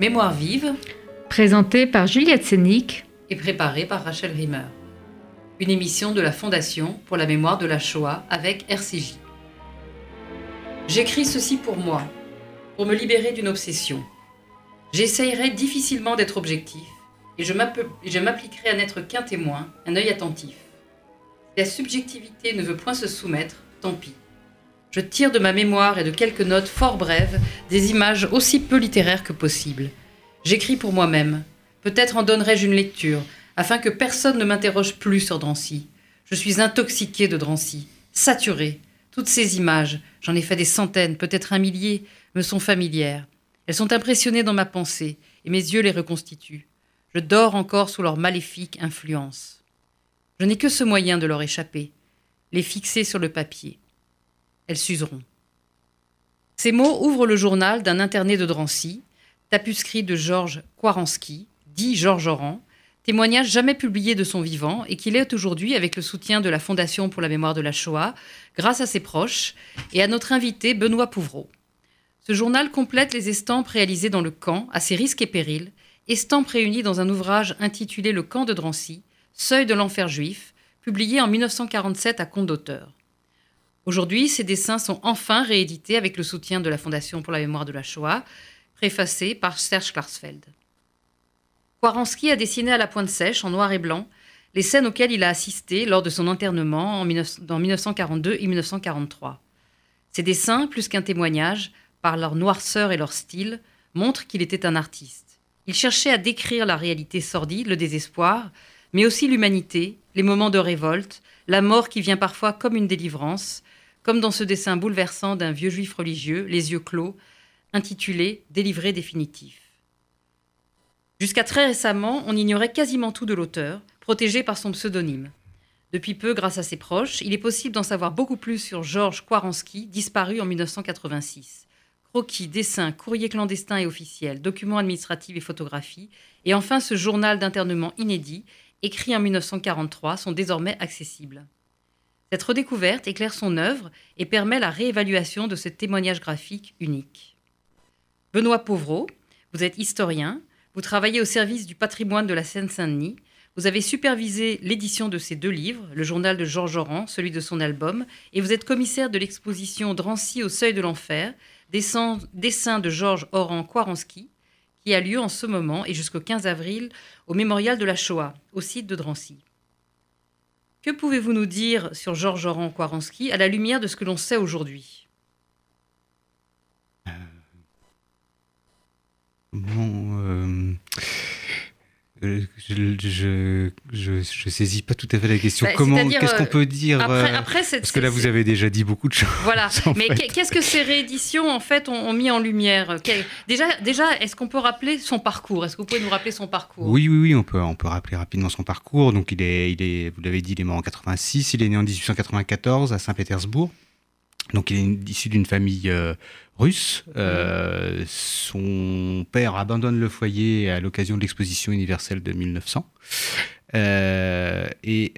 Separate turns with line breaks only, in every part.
Mémoire vive,
Présenté par Juliette Sénic.
et préparée par Rachel Rimmer. Une émission de la Fondation pour la mémoire de la Shoah avec RCJ. J'écris ceci pour moi, pour me libérer d'une obsession. J'essayerai difficilement d'être objectif et je m'appe- et je m'appliquerai à n'être qu'un témoin, un œil attentif. Si la subjectivité ne veut point se soumettre, tant pis. Je tire de ma mémoire et de quelques notes fort brèves des images aussi peu littéraires que possible. J'écris pour moi-même. Peut-être en donnerai-je une lecture, afin que personne ne m'interroge plus sur Drancy. Je suis intoxiqué de Drancy, saturé. Toutes ces images, j'en ai fait des centaines, peut-être un millier, me sont familières. Elles sont impressionnées dans ma pensée, et mes yeux les reconstituent. Je dors encore sous leur maléfique influence. Je n'ai que ce moyen de leur échapper, les fixer sur le papier. Elles s'useront. Ces mots ouvrent le journal d'un interné de Drancy, tapuscrit de Georges Kwaranski, dit Georges Oran, témoignage jamais publié de son vivant et qu'il est aujourd'hui avec le soutien de la Fondation pour la mémoire de la Shoah, grâce à ses proches et à notre invité Benoît Pouvreau. Ce journal complète les estampes réalisées dans le camp, à ses risques et périls, estampes réunies dans un ouvrage intitulé Le camp de Drancy, Seuil de l'enfer juif, publié en 1947 à compte d'auteur. Aujourd'hui, ces dessins sont enfin réédités avec le soutien de la Fondation pour la mémoire de la Shoah, préfacé par Serge Klarsfeld. Kwaranski a dessiné à la pointe sèche, en noir et blanc, les scènes auxquelles il a assisté lors de son internement en 19 dans 1942 et 1943. Ces dessins, plus qu'un témoignage, par leur noirceur et leur style, montrent qu'il était un artiste. Il cherchait à décrire la réalité sordide, le désespoir, mais aussi l'humanité, les moments de révolte, la mort qui vient parfois comme une délivrance, comme dans ce dessin bouleversant d'un vieux juif religieux, les yeux clos, intitulé Délivré définitif. Jusqu'à très récemment, on ignorait quasiment tout de l'auteur, protégé par son pseudonyme. Depuis peu, grâce à ses proches, il est possible d'en savoir beaucoup plus sur Georges Kwaranski, disparu en 1986. Croquis, dessins, courriers clandestins et officiels, documents administratifs et photographies, et enfin ce journal d'internement inédit, écrit en 1943, sont désormais accessibles. Cette redécouverte éclaire son œuvre et permet la réévaluation de ce témoignage graphique unique. Benoît Pauvreau, vous êtes historien, vous travaillez au service du patrimoine de la Seine-Saint-Denis, vous avez supervisé l'édition de ces deux livres, le journal de Georges Oran, celui de son album, et vous êtes commissaire de l'exposition Drancy au seuil de l'enfer, dessin, de Georges Oran Kwaranski, qui a lieu en ce moment et jusqu'au 15 avril au mémorial de la Shoah, au site de Drancy. Que pouvez-vous nous dire sur Georges Oran Kwaranski à la lumière de ce que l'on sait aujourd'hui?
Euh, euh, je, je, je, je saisis pas tout à fait la question.
Bah,
Comment, qu'est-ce qu'on
euh,
peut dire
Après,
euh,
après
Parce que là, vous avez déjà dit beaucoup de choses.
Voilà. Mais qu'est-ce que ces rééditions en fait ont, ont mis en lumière? Déjà, déjà, est-ce qu'on peut rappeler son parcours? Est-ce que vous pouvez nous rappeler son parcours?
Oui, oui, oui, on peut, on peut rappeler rapidement son parcours. Donc, il est, il est, vous l'avez dit, il est mort en 86. Il est né en 1894 à Saint-Pétersbourg. Donc, il est issu d'une famille euh, russe. Euh, son père abandonne le foyer à l'occasion de l'exposition universelle de 1900. Euh, et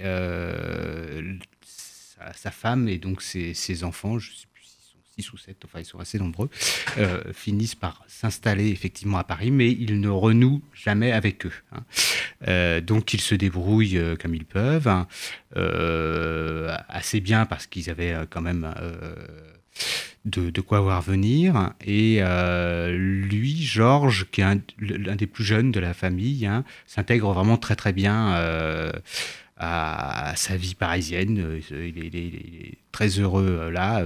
sa, femme et donc ses, enfants, plus s'ils sont six ou sept, enfin ils sont assez nombreux, euh, finissent par s'installer effectivement à Paris, mais ils ne renouent jamais avec eux. hein. Euh, donc ils se débrouillent euh, comme ils peuvent, hein, assez bien parce qu'ils avaient quand même de, quoi voir venir. Et lui, Georges, qui est un- l'un des plus jeunes de la famille, hein, s'intègre vraiment très très bien à, sa vie parisienne. Il est, très heureux là.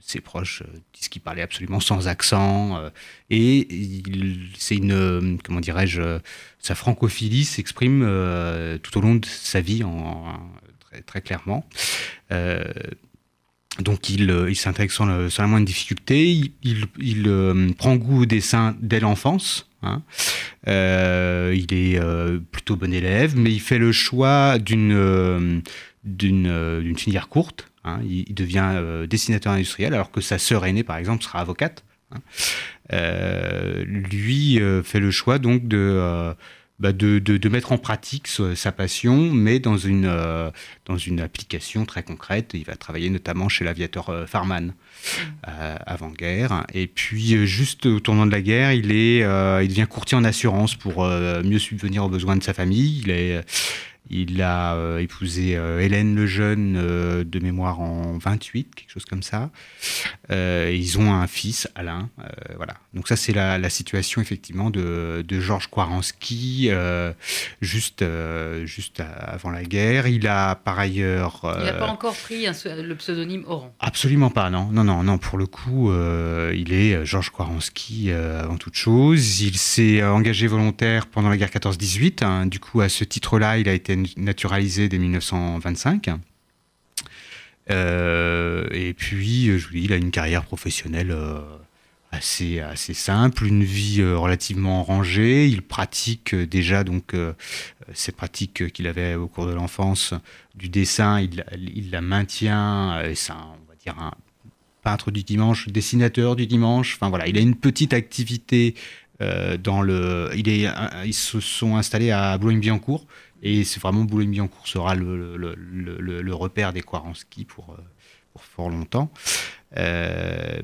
Ses proches euh, disent qu'il parlait absolument sans accent. euh, et c'est une, euh, comment dirais-je, sa francophilie s'exprime tout au long de sa vie très, très clairement. Donc il, il s'intègre sans, sans la moindre difficulté. Il, prend goût au dessin dès l'enfance. hein. Il est plutôt bon élève, mais il fait le choix d'une d'une filière courte. Hein. Il, devient euh, dessinateur industriel, alors que sa sœur aînée, par exemple, sera avocate. hein. Euh, lui euh, fait le choix donc de, bah, de, de, mettre en pratique sa passion, mais dans une, dans une application très concrète. Il va travailler notamment chez l'aviateur Farman avant-guerre. Et puis, juste au tournant de la guerre, il, est, il devient courtier en assurance pour mieux subvenir aux besoins de sa famille. Il est il a euh, épousé euh, Hélène Lejeune euh, de mémoire en 28, quelque chose comme ça. ils ont un fils, Alain. voilà. Donc ça, c'est la, situation effectivement de, Georges Kwaranski, juste, juste avant la guerre. Il a par ailleurs...
il n'a pas encore pris le pseudonyme Oran.
Absolument pas, non. Non, non, non. Pour le coup, il est Georges Kwaranski avant toute chose. Il s'est engagé volontaire pendant la guerre 14-18. Hein. Du coup, à ce titre-là, il a été naturalisé dès 1925. Euh, et puis, je vous dis, il a une carrière professionnelle euh, assez, assez simple, une vie euh, relativement rangée. Il pratique déjà donc ces pratiques qu'il avait au cours de l'enfance du dessin. Il, la maintient. C'est on va dire un peintre du dimanche, dessinateur du dimanche. Enfin voilà, il a une petite activité dans le. Ils se sont installés à Boulogne-Billancourt et c'est vraiment Boulogne-Billancourt sera le, le, le, le, repère des Kwaranski pour, euh, pour fort longtemps. Euh,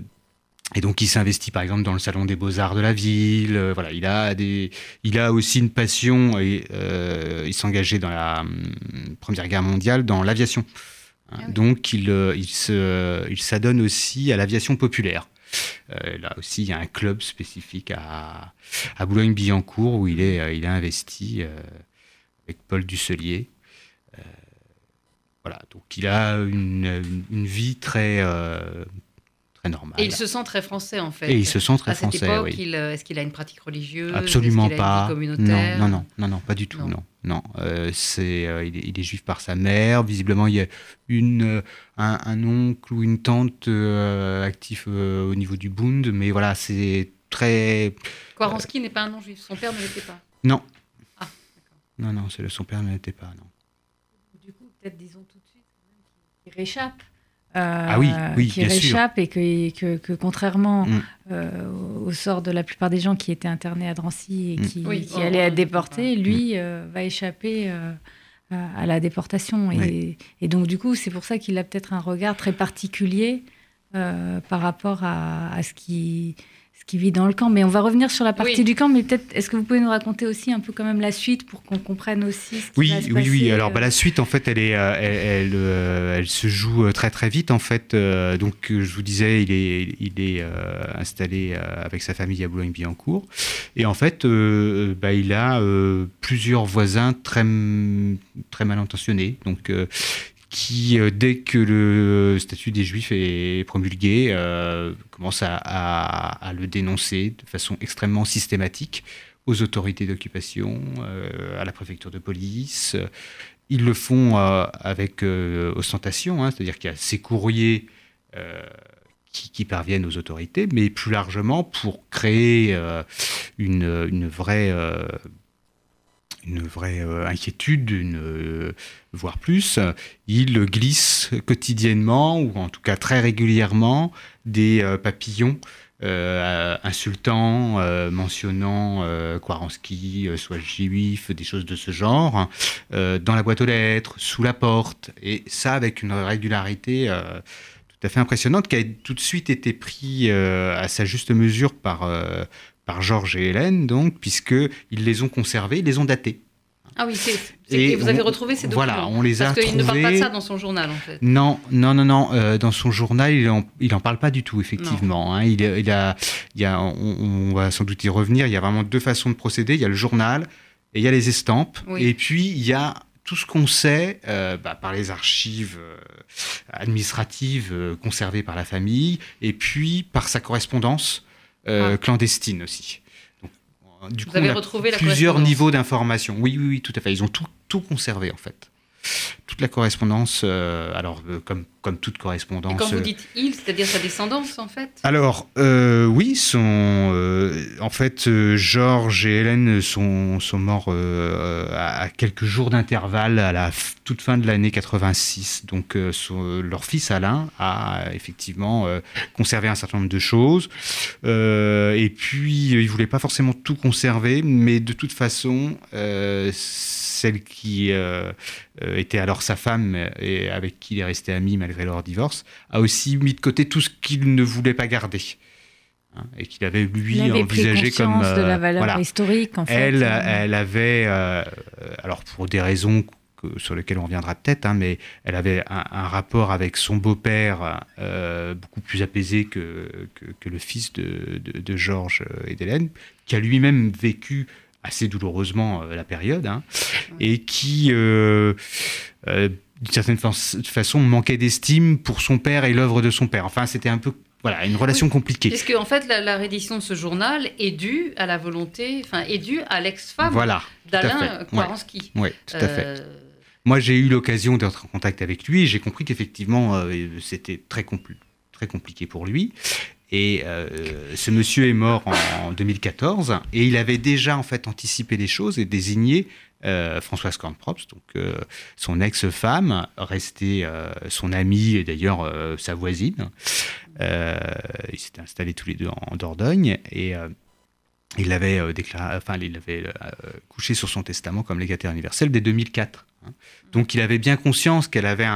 et donc, il s'investit par exemple dans le salon des beaux-arts de la ville. Euh, voilà, il a des, il a aussi une passion et il s'engageait dans la hum, Première Guerre mondiale dans l'aviation. Hein, ah donc, il, il, se, il s'adonne aussi à l'aviation populaire. là aussi, il y a un club spécifique à, à Boulogne-Billancourt où il est, il est investi avec Paul Dusselier. Euh, voilà, donc il a une, une, vie très, euh, très normale.
Et il se sent très français en fait.
Et il se sent très
à
cette
français.
Époque,
euh, Est-ce qu'il a une pratique religieuse?
Absolument pas.
communautaire?
Non, non, non, non, pas du tout. Non, non. c'est, il, est, juif par sa mère. Visiblement, il y a une, un, un oncle ou une tante actif au niveau du Bund, mais voilà, c'est très.
Kwaranski n'est pas un nom juif. Son père ne l'était pas.
Non, non, non, c'est son père n'était pas, non.
Du coup, peut-être disons tout de suite qu'il réchappe.
Euh, ah oui, oui,
qui réchappe et que, que, contrairement mm. euh, au sort de la plupart des gens qui étaient internés à Drancy et mm. qui, allaient être déportés, lui mm. euh, va échapper à, la déportation. Et, et, donc, du coup, c'est pour ça qu'il a peut-être un regard très particulier par rapport à, à ce qui qui vit dans le camp. Mais on va revenir sur la partie du camp. Mais peut-être, est-ce que vous pouvez nous raconter aussi un peu quand même la suite pour qu'on comprenne aussi ce qui
oui,
va se
oui,
passer,
oui. Alors,
euh
bah, la suite, en fait, elle est, euh, elle, euh, elle, se joue très très vite. En fait, donc je vous disais, il est, il est installé avec sa famille à Boulogne-Billancourt, et en fait, bah, il a plusieurs voisins très très mal intentionnés. Donc qui, euh, dès que le statut des Juifs est promulgué, euh, commence à, le dénoncer de façon extrêmement systématique aux autorités d'occupation, euh, à la préfecture de police. Ils le font avec ostentation, hein, c'est-à-dire qu'il y a ces courriers qui, parviennent aux autorités, mais plus largement pour créer une, vraie une vraie euh, inquiétude, euh, voire plus, il glisse quotidiennement, ou en tout cas très régulièrement, des euh, papillons insultants, mentionnant Kwaranski, soit juif, des choses de ce genre, dans la boîte aux lettres, sous la porte, et ça avec une régularité tout à fait impressionnante, qui a tout de suite été pris à sa juste mesure par par Georges et Hélène, donc, puisqu'ils les ont conservés, ils les ont datés.
Ah oui, c'est, et vous avez retrouvé ces documents.
Voilà, on les a
Parce qu'il ne parle pas de ça dans son journal, en fait.
Non, non, non, non. Euh, dans son journal, il en, il en parle pas du tout, effectivement. Hein. il, il, a, il a, on, va sans doute y revenir. Il y a vraiment deux façons de procéder. Il y a le journal et il y a les estampes. Et puis il y a tout ce qu'on sait euh, bah, par les archives euh, administratives conservées par la famille, et puis par sa correspondance ah. clandestine aussi.
Du Vous avez retrouvé
plusieurs niveaux d'information. Oui, oui, oui, tout à fait. Ils ont tout, tout conservé en fait. Toute la correspondance, alors comme comme toute correspondance. Et
quand vous dites il, c'est-à-dire sa descendance en fait?
Alors oui, son, en fait Georges et Hélène sont, sont morts à quelques jours d'intervalle à la toute fin de l'année 86. Donc leur fils Alain a effectivement conservé un certain nombre de choses. et puis il voulait pas forcément tout conserver, mais de toute façon celle qui euh, euh, était alors sa femme et avec qui il est resté ami malgré leur divorce, a aussi mis de côté tout ce qu'il ne voulait pas garder. Hein, et qu'il avait lui envisagé comme
de la euh, valeur historique en fait.
Elle, elle avait alors pour des raisons sur lesquelles on reviendra peut-être, hein, mais elle avait un, rapport avec son beau-père beaucoup plus apaisé que, que, le fils de, de, de Georges et d'Hélène, qui a lui-même vécu assez douloureusement euh, la période, hein, et qui, euh, euh, d'une certaine façon, manquait d'estime pour son père et l'œuvre de son père. Enfin, c'était un peu voilà, une relation compliquée.
Est-ce qu'en en fait, la, réédition de ce journal est due à la volonté, enfin, est due à l'ex-femme voilà, d'Alain Kowalski
Oui, tout à fait. Moi, j'ai eu l'occasion d'être en contact avec lui et j'ai compris qu'effectivement, c'était très, très compliqué pour lui. Et euh, ce monsieur est mort en, 2014 et il avait déjà en fait anticipé les choses et désigné euh, Françoise Kornprops, donc euh, son ex-femme, restée son amie et d'ailleurs sa voisine. ils s'étaient installés tous les deux en, Dordogne et il avait couché sur son testament comme légataire universel dès 2004. Hein. Donc il avait bien conscience qu'elle avait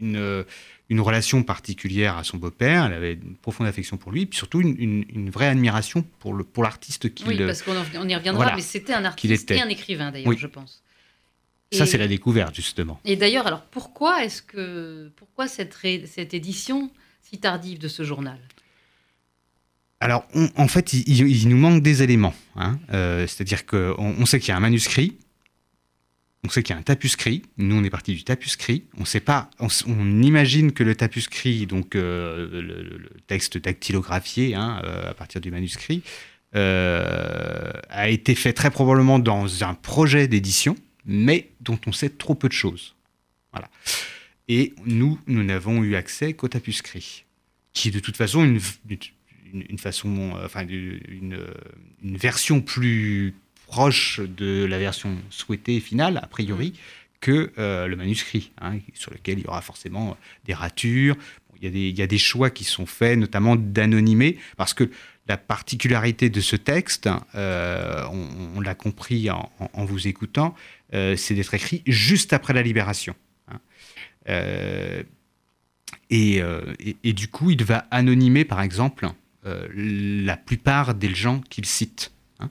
une relation particulière à son beau-père, elle avait une profonde affection pour lui, et puis surtout une, vraie admiration pour le pour l'artiste qu'il.
Oui, parce qu'on on y reviendra, mais c'était un artiste et un écrivain d'ailleurs, je pense.
Ça, c'est la découverte justement.
Et d'ailleurs, alors pourquoi est-ce que pourquoi cette cette édition si tardive de ce journal?
Alors, en fait, il, nous manque des éléments. Hein. Euh, c'est-à-dire qu'on on sait qu'il y a un manuscrit, on sait qu'il y a un tapuscrit. Nous, on est parti du tapuscrit. On sait pas. On, imagine que le tapuscrit, donc euh, le, texte dactylographié hein, euh, à partir du manuscrit, euh, a été fait très probablement dans un projet d'édition, mais dont on sait trop peu de choses. Voilà. Et nous, nous n'avons eu accès qu'au tapuscrit, qui est de toute façon une, une, version plus proche de la version souhaitée finale, a priori, mm. que euh, le manuscrit, hein, sur lequel il y aura forcément des ratures. il, y a des, il, y a des, choix qui sont faits, notamment d'anonymer, parce que la particularité de ce texte, euh, on, l'a compris en, vous écoutant, euh, c'est d'être écrit juste après la libération. Hein. Et, et, du coup, il va anonymer, par exemple, la plupart des gens qu'il cite. Hein.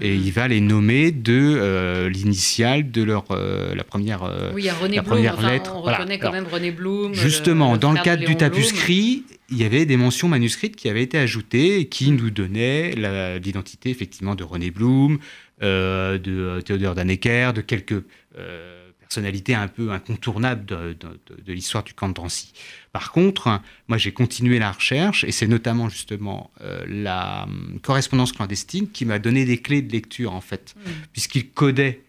Et il va les nommer de euh, l'initiale de leur euh, la première
euh, oui, René la première lettre. On reconnaît quand même René Blum.
Justement, dans le cadre du tapuscrit, il y avait des mentions manuscrites qui avaient été ajoutées et qui nous donnaient l'identité effectivement de René Blum, de Théodore Dannecker, de quelques personnalités un peu incontournables de, de l'histoire du camp de Drancy. Par contre, moi j'ai continué la recherche et c'est notamment justement euh, la hum, correspondance clandestine qui m'a donné des clés de lecture en fait, mm. puisqu'il codait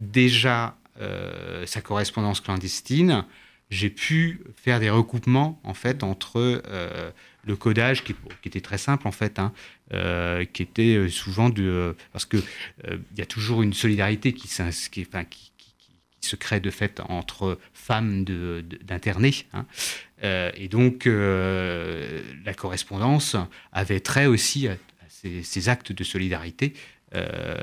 déjà euh, sa correspondance clandestine. J'ai pu faire des recoupements en fait entre euh, le codage qui, était très simple en fait, hein, qui était souvent de parce que il y a toujours une solidarité qui, qui, enfin, qui, se crée de fait entre femmes d'internés. Hein. Euh, et donc, euh, la correspondance avait trait aussi à, ces, actes de solidarité. Euh,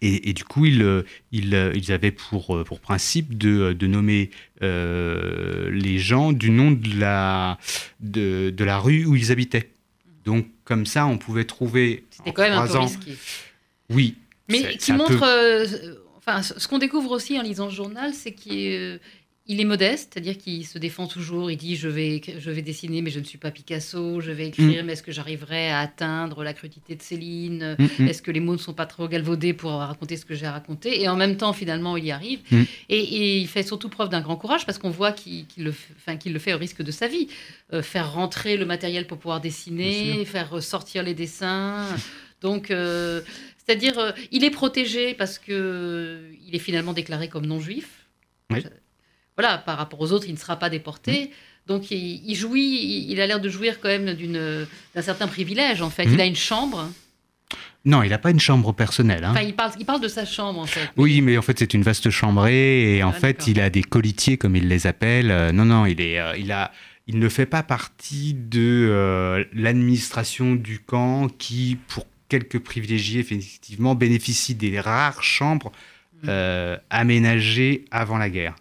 et, du coup, ils, ils, avaient pour, pour principe de, de nommer les gens du nom de la, de, de, la rue où ils habitaient. Donc, comme ça, on pouvait trouver.
C'était quand même un peu risqué.
Oui.
Mais qui montre. Enfin, ce qu'on découvre aussi en lisant ce journal, c'est qu'il il est modeste, c'est-à-dire qu'il se défend toujours. Il dit je vais, je vais dessiner, mais je ne suis pas Picasso. Je vais écrire, mm. mais est-ce que j'arriverai à atteindre la crudité de Céline? Mm, mm. Est-ce que les mots ne sont pas trop galvaudés pour raconter ce que j'ai raconté Et en même temps, finalement, il y arrive. Et, il fait surtout preuve d'un grand courage parce qu'on voit qu'il le, enfin, le fait au risque de sa vie. Euh, faire rentrer le matériel pour pouvoir dessiner, faire sortir les dessins. Donc, euh, c'est-à-dire, euh, il est protégé parce que il est finalement déclaré comme non juif. Voilà, par rapport aux autres, il ne sera pas déporté. Donc il, jouit, il a l'air de jouir quand même d'un certain privilège en fait. Il a une chambre.
Non, il n'a pas une chambre personnelle. Hein.
Enfin, il parle, il parle de sa chambre en fait.
Oui, mais en fait c'est une vaste chambrée et en ah, fait il a des colitiers comme il les appelle. Euh, non, non, il est, il a, il ne fait pas partie de l'administration du camp qui, pour quelques privilégiés, effectivement, bénéficient des rares chambres euh, aménagées avant la guerre.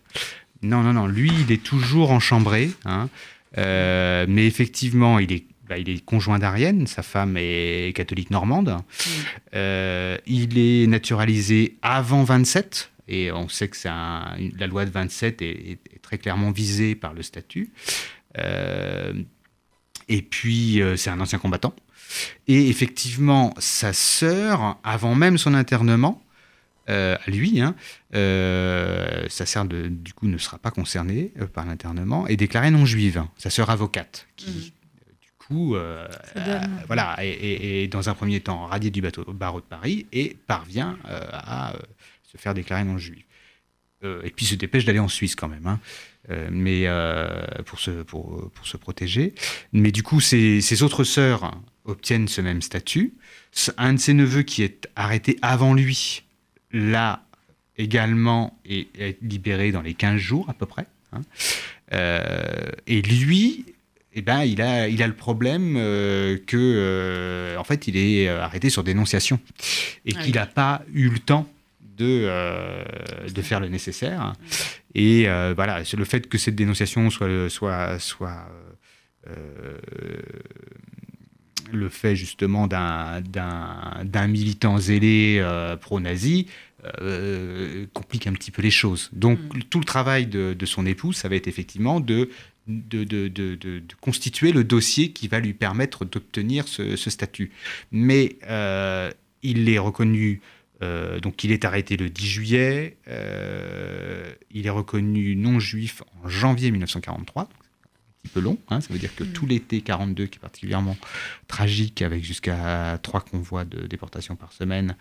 Non, non, non, lui, il est toujours enchambré, hein, euh, mais effectivement, il est, bah, il est conjoint d'Arienne, sa femme est catholique normande. Euh, il est naturalisé avant 27, et on sait que un, la loi de 27 est, est, très clairement visée par le statut. Et puis, c'est un ancien combattant. Et effectivement, sa sœur, avant même son internement, euh, à lui, hein, euh, sa sœur du coup ne sera pas concernée euh, par l'internement, est déclarée non juive. Sa sœur avocate, qui mm. du coup, voilà, est, dans un premier temps radiée du bateau, barreau de Paris et parvient à se faire déclarer non juive. et puis se dépêche d'aller en Suisse quand même. Hein. Mais pour se, pour, pour, se protéger. Mais du coup, ses, ses autres sœurs obtiennent ce même statut. Un de ses neveux qui est arrêté avant lui, là également, est, libéré dans les 15 jours à peu près. Hein. Euh, et lui, eh ben, il, a, il a le problème euh, que, euh, en fait, il est arrêté sur dénonciation et ah qu'il n'a pas eu le temps de, de faire le nécessaire. Et voilà, le fait que cette dénonciation soit, soit, soit le fait justement d'un militant zélé euh, pro-nazi euh, complique un petit peu les choses. Donc mm. tout le travail de, son épouse, ça va être effectivement de, de, constituer le dossier qui va lui permettre d'obtenir ce, statut. Mais euh, il est reconnu, donc il est arrêté le 10 juillet, il est reconnu non juif en janvier 1943, peu long. Hein. ça veut dire que mm. tout l'été 42, qui est particulièrement tragique, avec jusqu'à trois convois de déportation par semaine,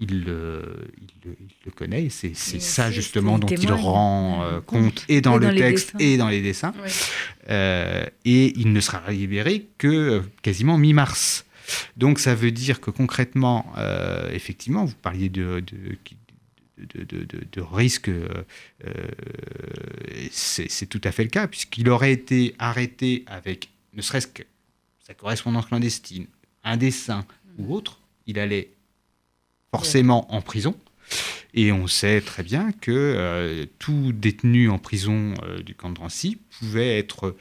il le, il connaît. Et c'est ça justement dont il rend euh, compte et dans le texte et dans les dessins. Euh, et il ne sera libéré que euh, quasiment mi-mars. Donc ça veut dire que concrètement, effectivement, vous parliez de, de, de, risque, euh, euh, c'est tout à fait le cas, puisqu'il aurait été arrêté avec, ne serait-ce que sa correspondance clandestine, un dessin ou autre, il allait forcément en prison. Et on sait très bien que euh, tout détenu en prison du camp de Drancy pouvait être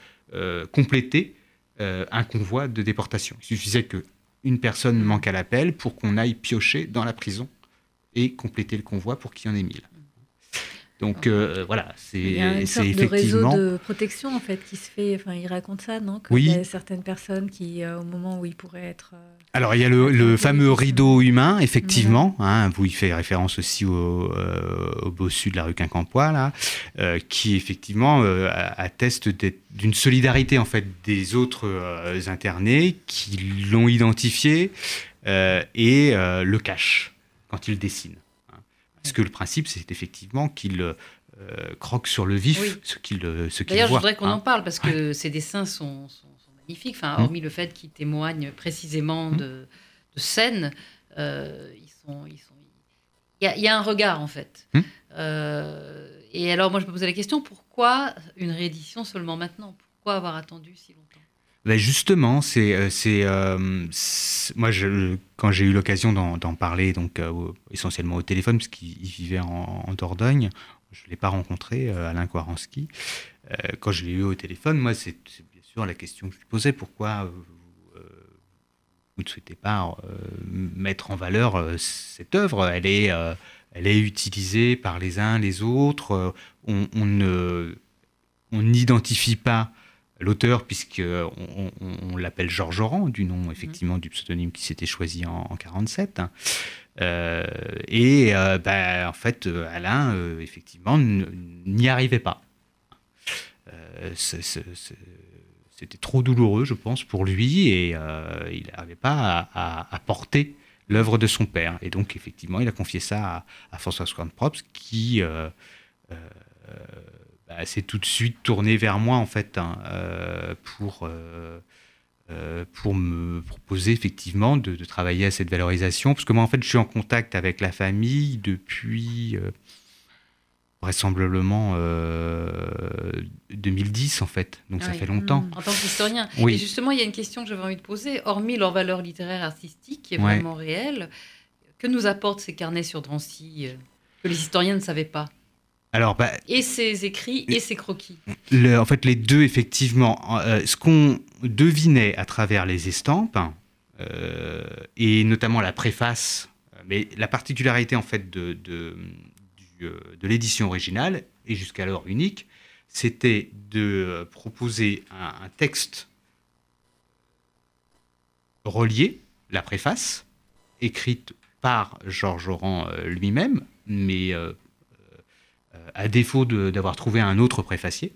complété un convoi de déportation. Il suffisait qu'une personne manque à l'appel pour qu'on aille piocher dans la prison et compléter le convoi pour qu'il y en ait 1000. Donc euh, voilà, c'est Il y a une sorte de réseau
de protection en fait qui se fait. Enfin, il raconte ça, non? Il y a certaines personnes qui, euh, au moment où ils pourraient être. Euh,
Alors il y a le, fameux rideau humain, effectivement, hein, où il fait référence aussi au, au bossu de la rue Quincampoix là, qui effectivement atteste d'une solidarité en fait des autres internés qui l'ont identifié et le cachent quand il dessine. Parce que le principe, c'est effectivement qu'il euh, croque sur le vif ce qu'il ce
D'ailleurs, je voudrais qu'on en hein. parle parce que ces dessins sont, magnifiques, enfin, hum. hormis le fait qu'ils témoignent précisément hum. de, scènes, euh, ils sont, ils sont... Il, y a, un regard en fait. Euh, et alors, moi, je me posais la question pourquoi une réédition seulement maintenant? Pourquoi avoir attendu si longtemps?
Ben justement, c'est euh, euh, moi quand j'ai eu l'occasion d'en parler donc euh, essentiellement au téléphone parce qu'il vivait en, Dordogne, je l'ai pas rencontré Alain Kwaranski. quand je l'ai eu au téléphone, moi c'est bien sûr la question que je lui posais pourquoi vous ne souhaitez pas mettre en valeur cette œuvre? Elle est elle est utilisée par les uns les autres. on ne on n'identifie pas l'auteur, puisqu'on on, l'appelle Georges Oran, du nom effectivement du pseudonyme qui s'était choisi en 1947. Euh, et euh, ben, en fait, Alain, euh, effectivement, n'y arrivait pas. C'était trop douloureux, je pense, pour lui, et il n'arrivait pas à, porter l'œuvre de son père. Et donc, effectivement, il a confié ça à, François Swan Props, qui s'est tout de suite tourné vers moi en fait hein, pour pour me proposer effectivement de, travailler à cette valorisation parce que moi en fait je suis en contact avec la famille depuis vraisemblablement 2010 en fait, donc ça fait longtemps.
En tant qu'historien. Oui. Et justement, il y a une question que j'avais envie de poser. Hormis leur valeur littéraire artistique, qui est vraiment réelle, que nous apportent ces carnets sur Drancy euh, que les historiens ne savaient pas?
Alors, bah,
et ses écrits et ses croquis.
en fait, les deux, effectivement. Euh, ce qu'on devinait à travers les estampes, euh, et notamment la préface, mais la particularité en fait de, de, de l'édition originale, et jusqu'alors unique, c'était de proposer un, texte relié, la préface, écrite par Georges Oran euh, lui-même, mais euh, euh, à défaut d'avoir trouvé un autre préfacier.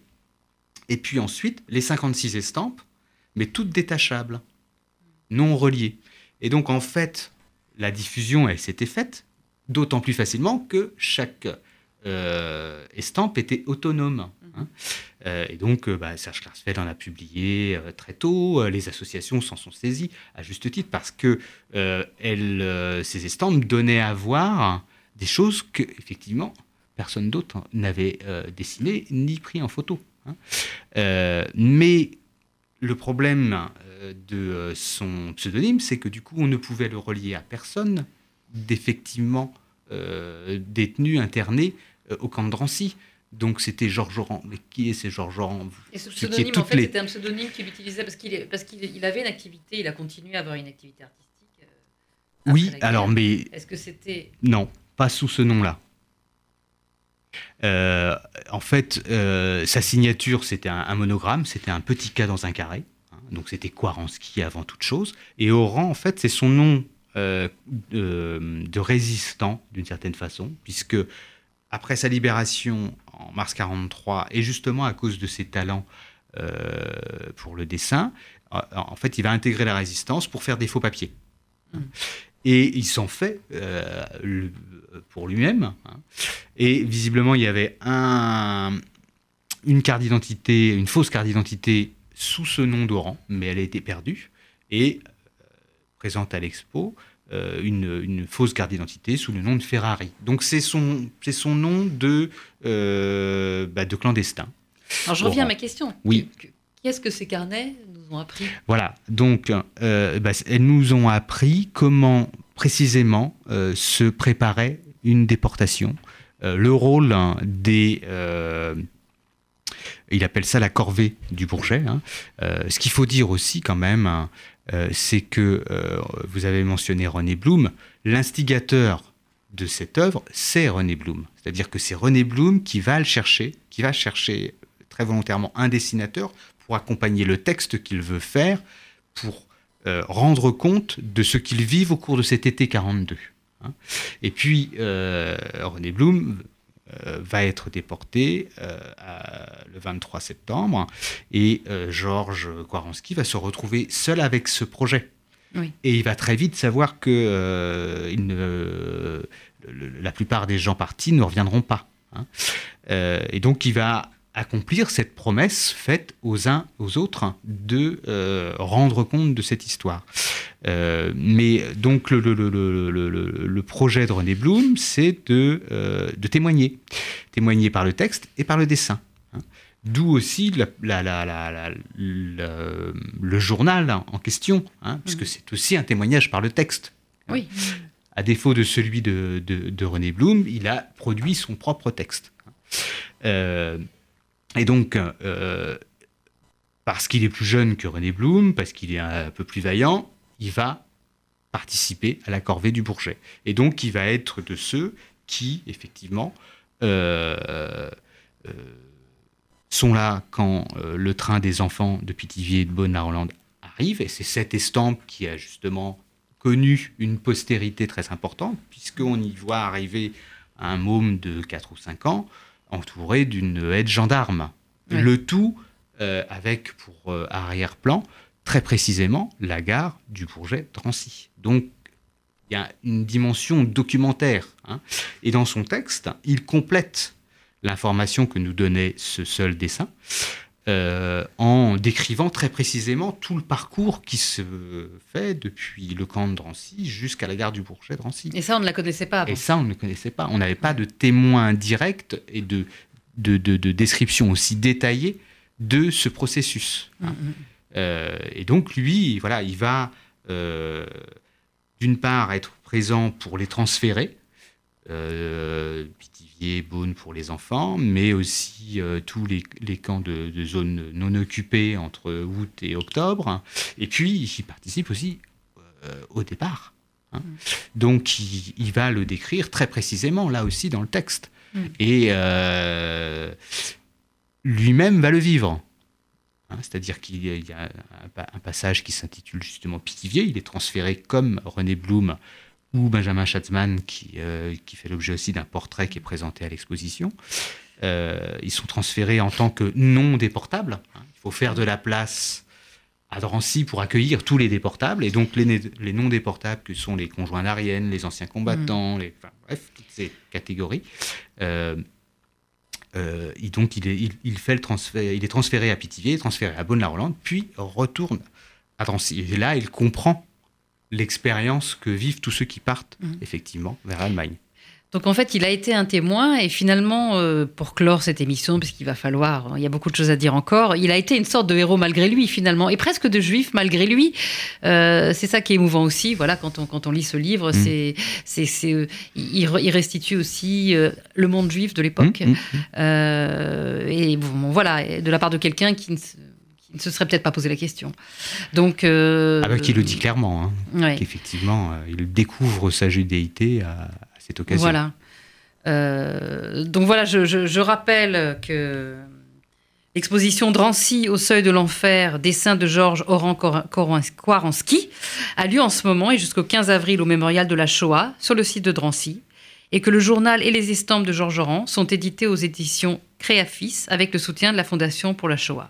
Et puis ensuite, les 56 estampes, mais toutes détachables, non reliées. Et donc en fait, la diffusion, elle s'était faite d'autant plus facilement que chaque estampe était autonome. Hein. Euh, et donc, euh, bah, Serge Klarsfeld en a publié euh, très tôt. les associations s'en sont saisies à juste titre parce que ces estampes donnaient à voir des choses que, effectivement, personne d'autre n'avait dessinées ni pris en photo. Hein. mais le problème de son pseudonyme, c'est que du coup, on ne pouvait le relier à personne d'effectivement détenu, interné au camp de Drancy. Donc c'était Georges Oran. Mais qui est ce Georges Oran
Et ce pseudonyme, en fait, c'était un pseudonyme qu'il utilisait parce qu'il parce qu'il avait une activité, il a continué à avoir une activité artistique.
Euh, oui, alors mais.
Est-ce que c'était.
Non, pas sous ce nom-là. Euh, en fait, euh, sa signature, c'était un, monogramme, c'était un petit cas dans un carré. Hein, donc c'était Kwaranski avant toute chose. Et Oran, en fait, c'est son nom de, de, résistant, d'une certaine façon, puisque après sa libération en mars 43, et justement à cause de ses talents euh, pour le dessin, en fait, il va intégrer la résistance pour faire des faux papiers. Et il s'en fait euh, pour lui-même. Hein. Et visiblement, il y avait un, une carte d'identité, une fausse carte d'identité sous ce nom d'Oran, mais elle a été perdue. Et euh, présente à l'expo, euh, une, fausse carte d'identité sous le nom de Ferrari. Donc c'est son, c'est son nom de, bah, de clandestin.
Alors je reviens à ma question.
Oui.
Qu'est-ce que ces carnets nous ont appris
Voilà, donc euh, bah, elles nous ont appris comment précisément se préparait une déportation, le rôle des il appelle ça la corvée du Bourget. Hein. ce qu'il faut dire aussi quand même, hein, euh, c'est que euh, vous avez mentionné René Blum, l'instigateur de cette œuvre, c'est René Blum. C'est-à-dire que c'est René Blum qui va le chercher, qui va chercher très volontairement un dessinateur pour accompagner le texte qu'il veut faire, pour euh, rendre compte de ce qu'ils vivent au cours de cet été 42. Hein. Et puis, René Blum euh, va être déporté euh, le 23 septembre et euh, Georges Kwaronski va se retrouver seul avec ce projet. Et il va très vite savoir que la plupart des gens partis ne reviendront pas. Hein. et donc il va accomplir cette promesse faite aux uns aux autres de euh, rendre compte de cette histoire. Euh, mais donc le, le, le, le, projet de René Blum, c'est de, euh, de, témoigner. Témoigner par le texte et par le dessin. Hein. D'où aussi la, la, le journal en question, hein, puisque mmh. c'est aussi un témoignage par le texte.
Hein. Oui.
À défaut de celui de, de, de, René Blum, il a produit son propre texte. Et donc, euh, parce qu'il est plus jeune que René Blum, parce qu'il est un peu plus vaillant, il va participer à la corvée du Bourget. Et donc, il va être de ceux qui, effectivement, euh, euh, sont là quand le train des enfants de Pithiviers et de Beaune à Hollande arrive. Et c'est cette estampe qui a justement connu une postérité très importante, puisqu'on y voit arriver un môme de 4 ou 5 ans, entouré d'une aide gendarme. Le tout euh, avec pour euh, arrière-plan très précisément la gare du Bourget Drancy. Donc il y a une dimension documentaire. Hein. Et dans son texte, il complète l'information que nous donnait ce seul dessin. Euh, en décrivant très précisément tout le parcours qui se fait depuis le camp de Drancy jusqu'à la gare du Bourget de Drancy.
Et ça, on ne la connaissait pas.
Et ça, on ne le connaissait pas. On n'avait pas de témoins directs et de, de, de, description aussi détaillée de ce processus. Mm, mm. Euh, et donc, lui, voilà, il va euh, d'une part être présent pour les transférer, Pithiviers, Beaune pour les enfants, mais aussi euh, tous les, camps de, zones non occupées entre août et octobre. Et puis, il participe aussi euh, au départ. Hein. Mm. Donc, il, va le décrire très précisément, là aussi, dans le texte. Mm. Et euh, lui-même va le vivre. Hein. C'est-à-dire qu'il y a un, un passage qui s'intitule justement Pithiviers. Il est transféré comme René Blum ou Benjamin Schatzman, qui, euh, qui fait l'objet aussi d'un portrait qui est présenté à l'exposition. Euh, ils sont transférés en tant que non déportables. Il faut faire de la place à Drancy pour accueillir tous les déportables. Et donc, les, les non déportables, que sont les conjoints d'Arienne, les anciens combattants, mm. les, bref, toutes ces catégories. Euh, et donc, il est, il, fait le transfert, il est transféré à Pithiviers, transféré à Bonne-la-Rolande, puis retourne à Drancy. Et là, il comprend l'expérience que vivent tous ceux qui partent mmh. effectivement vers l'Allemagne.
Donc en fait, il a été un témoin et finalement, euh, pour clore cette émission, puisqu'il va falloir, il y a beaucoup de choses à dire encore, il a été une sorte de héros malgré lui finalement, et presque de juif malgré lui. Euh, c'est ça qui est émouvant aussi. Voilà, quand on, quand on lit ce livre, mmh. c'est, c'est, c'est, euh, il, restitue aussi le monde juif de l'époque. Mmh, et bon, voilà, de la part de quelqu'un qui ne il ne se serait peut-être pas posé la question. Donc,
euh, ah bah, qui le dit clairement, hein, qu'effectivement, euh, il découvre sa judéité à, cette occasion.
Voilà. Euh, donc voilà, je, rappelle que l'exposition Drancy au seuil de l'enfer, dessin de Georges Oran Kwaranski, a lieu en ce moment et jusqu'au 15 avril au mémorial de la Shoah sur le site de Drancy, et que le journal et les estampes de Georges Oran sont édités aux éditions Créafis avec le soutien de la Fondation pour la Shoah.